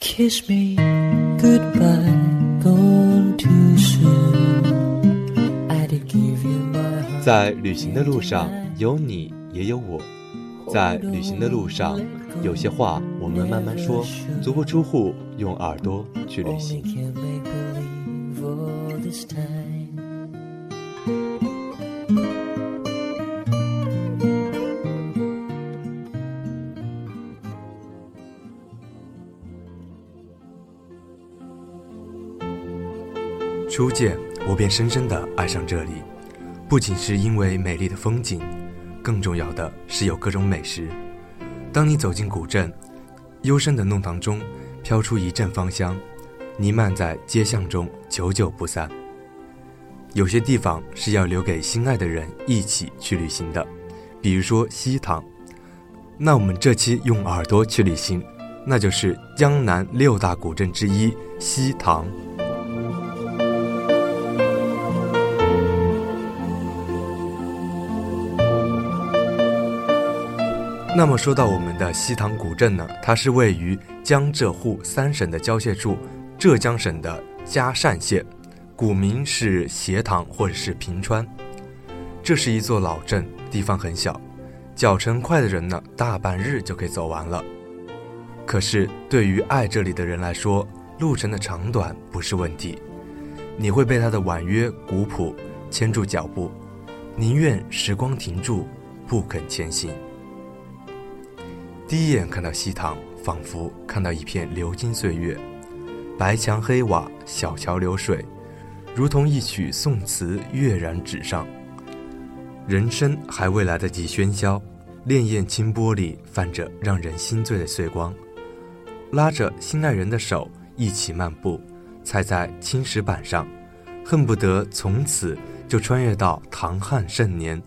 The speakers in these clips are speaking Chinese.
Kiss me goodbye, gone too soon. I did give you my heart. 在旅行的路上，有你也有我。在旅行的路上，有些话我们慢慢说，足不出户，用耳朵去旅行。初见，我便深深地爱上这里，不仅是因为美丽的风景，更重要的是有各种美食。当你走进古镇，幽深的弄堂中飘出一阵芳香，弥漫在街巷中，久久不散。有些地方是要留给心爱的人一起去旅行的，比如说西塘。那我们这期用耳朵去旅行，那就是江南六大古镇之一西塘。那么说到我们的西塘古镇呢，它是位于江浙沪三省的交界处，浙江省的嘉善县，古名是斜塘或者是平川。这是一座老镇，地方很小，脚程快的人呢，大半日就可以走完了。可是对于爱这里的人来说，路程的长短不是问题，你会被它的婉约古朴牵住脚步，宁愿时光停住，不肯前行。第一眼看到西塘，仿佛看到一片流金岁月，白墙黑瓦，小桥流水，如同一曲宋词跃然纸上。人生还未来得及喧嚣，潋滟清波里泛着让人心醉的碎光。拉着心爱人的手一起漫步，踩在青石板上，恨不得从此就穿越到唐汉盛年，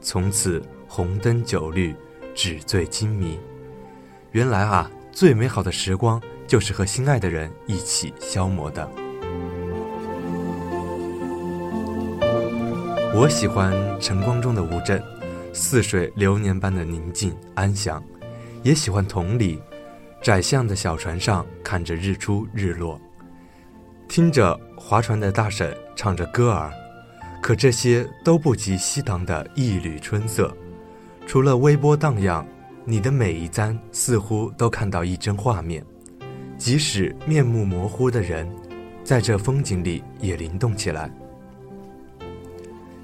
从此红灯酒绿，纸醉金迷。原来啊，最美好的时光就是和心爱的人一起消磨的。我喜欢晨光中的乌镇，似水流年般的宁静安详；也喜欢同里，窄巷的小船上看着日出日落，听着划船的大婶唱着歌儿。可这些都不及西塘的一缕春色，除了微波荡漾。你的每一簪似乎都看到一帧画面，即使面目模糊的人，在这风景里也灵动起来。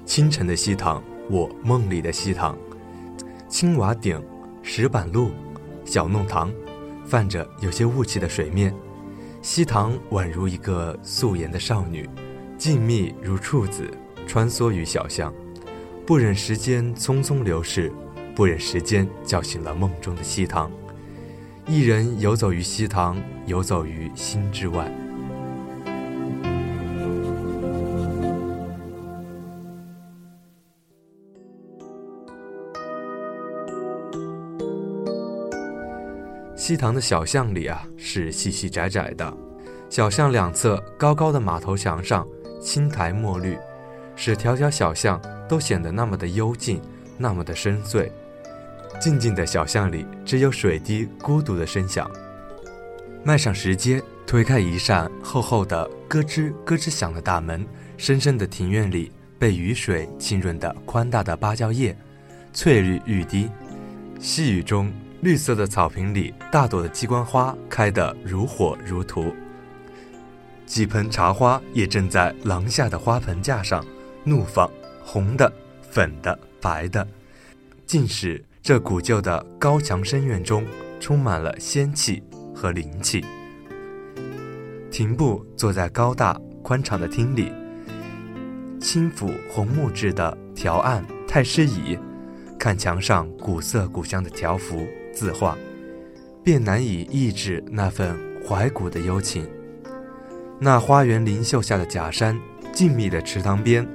清晨的西塘，我梦里的西塘，青瓦顶，石板路，小弄堂，泛着有些雾气的水面，西塘宛如一个素颜的少女，静谧如处子，穿梭于小巷，不忍时间匆匆流逝。不忍时间叫醒了梦中的西塘，一人游走于西塘，游走于心之外。西塘的小巷里啊，是细细窄窄的，小巷两侧高高的马头墙上青苔墨绿，使条条小巷都显得那么的幽静，那么的深邃。静静的小巷里，只有水滴孤独的声响。迈上石阶，推开一扇厚厚的咯吱咯吱响的大门，深深的庭院里被雨水浸润的宽大的芭蕉叶，翠绿欲滴。细雨中，绿色的草坪里，大朵的鸡冠花开得如火如荼。几盆茶花也正在廊下的花盆架上怒放，红的、粉的、白的，尽是。这古旧的高墙深院中充满了仙气和灵气。亭步坐在高大宽敞的厅里，轻抚红木质的条案太师椅，看墙上古色古香的条幅字画，便难以抑制那份怀古的幽情。那花园林秀下的假山，静谧的池塘边，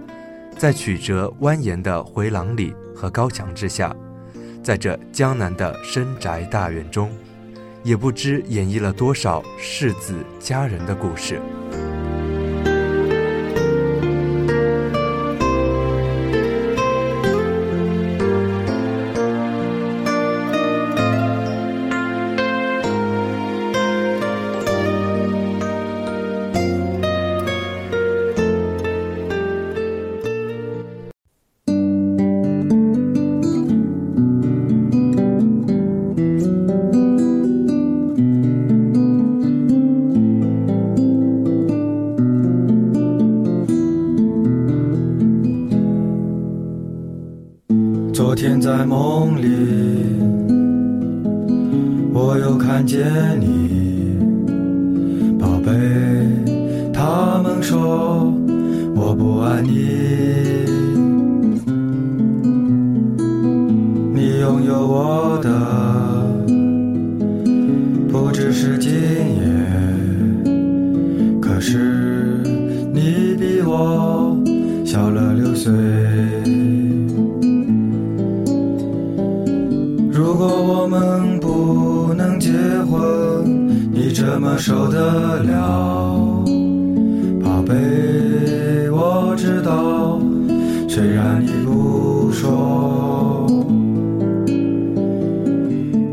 在曲折蜿蜒的回廊里和高墙之下。在这江南的深宅大院中，也不知演绎了多少世子佳人的故事。昨天在梦里，我又看见你，宝贝。他们说我不爱你，你拥有我的不只是今夜，可是你比我小了六岁。结婚，你怎么受得了？宝贝，我知道，虽然你不说。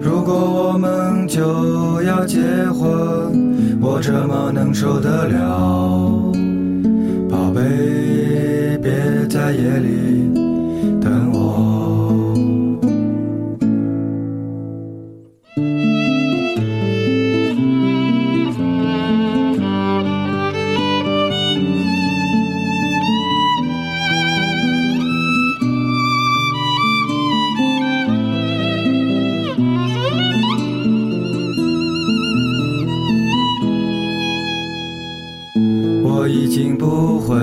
如果我们就要结婚，我怎么能受得了？宝贝，别在夜里不会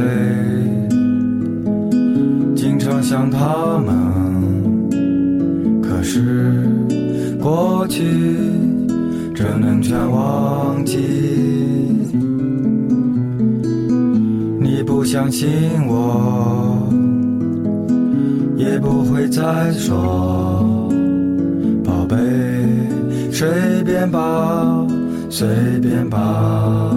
经常想他们，可是过去怎能全忘记？你不相信我，也不会再说，宝贝，随便吧，随便吧。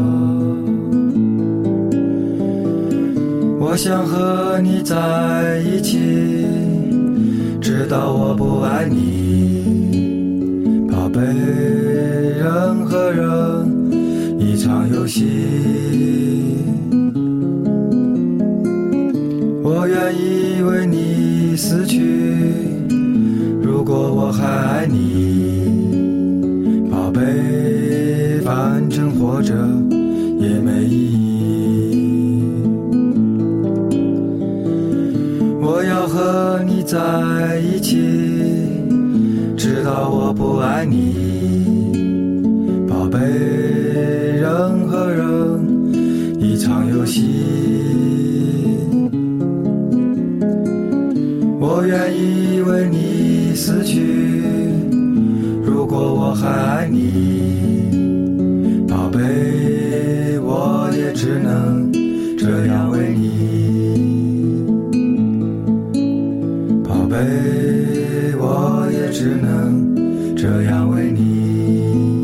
我想和你在一起，直到我不爱你，宝贝。人和人一场游戏，我愿意为你死去。如果我还爱你，宝贝，反正活着和你在一起知道我不爱你宝贝人和人一场游戏我愿意为你死去如果我还爱你宝贝我也只能这样。这样为你。